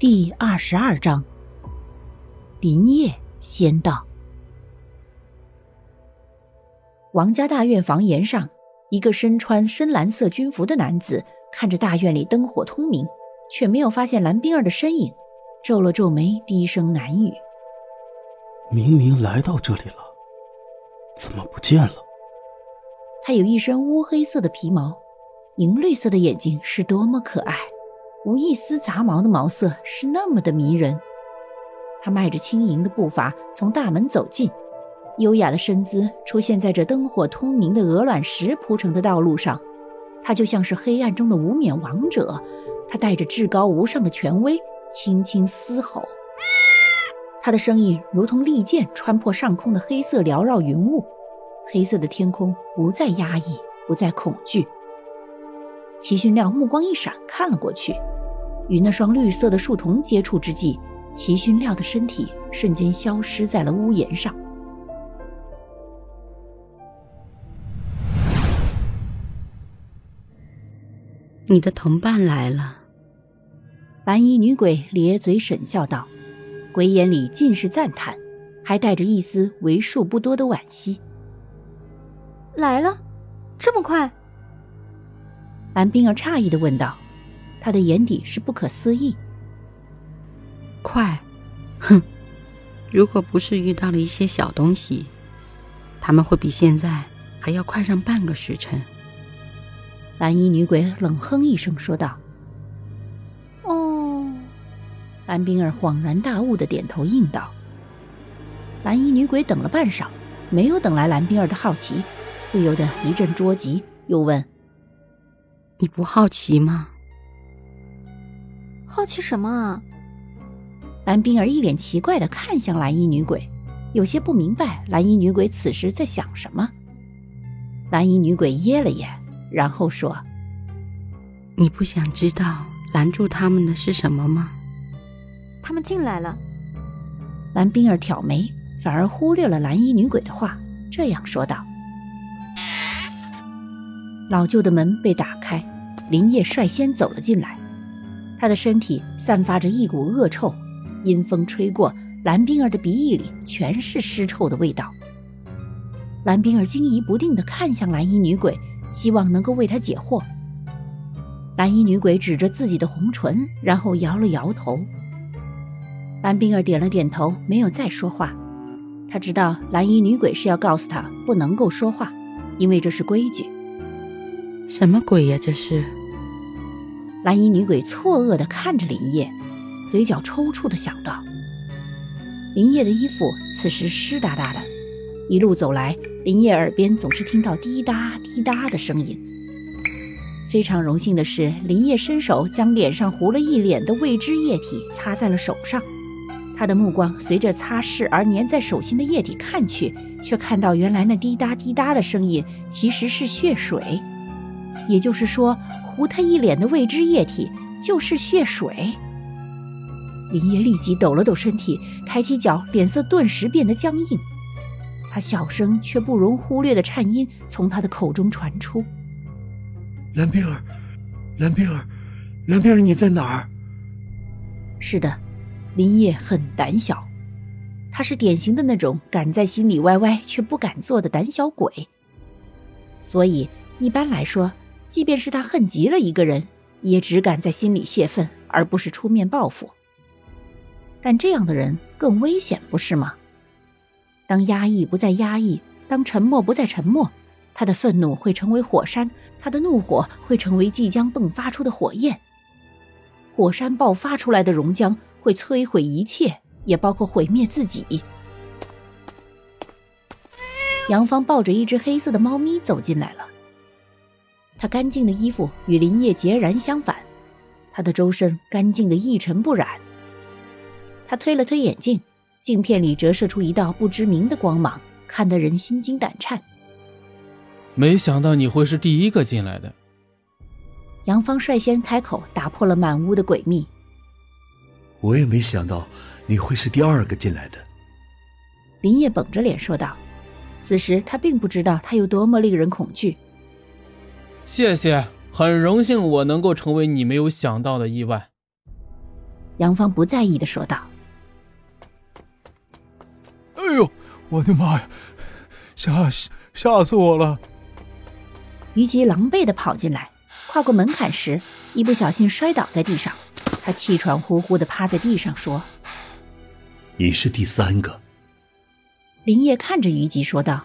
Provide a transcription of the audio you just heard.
第二十二章，林业仙道。王家大院房檐上，一个身穿深蓝色军服的男子看着大院里灯火通明，却没有发现蓝冰儿的身影，皱了皱眉，低声喃语：“明明来到这里了，怎么不见了？”他有一身乌黑色的皮毛，银绿色的眼睛是多么可爱。无一丝杂毛的毛色是那么的迷人。他迈着轻盈的步伐从大门走进，优雅的身姿出现在这灯火通明的鹅卵石铺成的道路上。他就像是黑暗中的无冕王者，他带着至高无上的权威，轻轻嘶吼。他的声音如同利剑穿破上空的黑色缭绕云雾，黑色的天空不再压抑，不再恐惧。齐勋亮目光一闪，看了过去。与那双绿色的树瞳接触之际，齐勋亮的身体瞬间消失在了屋檐上。你的同伴来了。蓝衣女鬼咧嘴沈笑道，鬼眼里尽是赞叹，还带着一丝为数不多的惋惜。来了，这么快？蓝冰儿诧异的问道。他的眼底是不可思议。快，哼！如果不是遇到了一些小东西，他们会比现在还要快上半个时辰。蓝衣女鬼冷哼一声说道：“哦。”蓝冰儿恍然大悟的点头应道。蓝衣女鬼等了半晌，没有等来蓝冰儿的好奇，不由得一阵着急，又问：“你不好奇吗？”好奇什么啊？蓝冰儿一脸奇怪的看向蓝衣女鬼，有些不明白蓝衣女鬼此时在想什么。蓝衣女鬼噎了噎，然后说：“你不想知道拦住他们的是什么吗？”他们进来了。蓝冰儿挑眉，反而忽略了蓝衣女鬼的话，这样说道：“老旧的门被打开，林叶率先走了进来。”他的身体散发着一股恶臭，阴风吹过，蓝冰儿的鼻翼里全是尸臭的味道。蓝冰儿惊疑不定地看向蓝衣女鬼，希望能够为她解惑。蓝衣女鬼指着自己的红唇，然后摇了摇头。蓝冰儿点了点头，没有再说话。他知道蓝衣女鬼是要告诉他不能够说话，因为这是规矩。什么鬼呀，这是？蓝衣女鬼错愕地看着林叶，嘴角抽搐地想到：林叶的衣服此时湿哒哒的。一路走来，林叶耳边总是听到滴答滴答的声音。非常荣幸的是，林叶伸手将脸上糊了一脸的未知液体擦在了手上。他的目光随着擦拭而粘在手心的液体看去，却看到原来那滴答滴答的声音其实是血水。也就是说。糊他一脸的未知液体就是血水。林叶立即抖了抖身体，抬起脚，脸色顿时变得僵硬。他小声却不容忽略的颤音从他的口中传出：“蓝冰儿，蓝冰儿，蓝冰儿，你在哪儿？”是的，林叶很胆小，他是典型的那种敢在心里歪歪却不敢做的胆小鬼。所以一般来说。即便是他恨极了一个人，也只敢在心里泄愤，而不是出面报复。但这样的人更危险，不是吗？当压抑不再压抑，当沉默不再沉默，他的愤怒会成为火山，他的怒火会成为即将迸发出的火焰。火山爆发出来的熔浆会摧毁一切，也包括毁灭自己。杨芳抱着一只黑色的猫咪走进来了。他干净的衣服与林业截然相反，他的周身干净的一尘不染。他推了推眼镜，镜片里折射出一道不知名的光芒，看得人心惊胆颤。没想到你会是第一个进来的。杨芳率先开口，打破了满屋的诡秘。我也没想到你会是第二个进来的。林业绷着脸说道。此时他并不知道他有多么令人恐惧。谢谢，很荣幸我能够成为你没有想到的意外。杨芳不在意的说道：“哎呦，我的妈呀，吓吓死我了！”虞姬狼狈的跑进来，跨过门槛时，一不小心摔倒在地上。他气喘呼呼的趴在地上说：“你是第三个。”林叶看着虞姬说道：“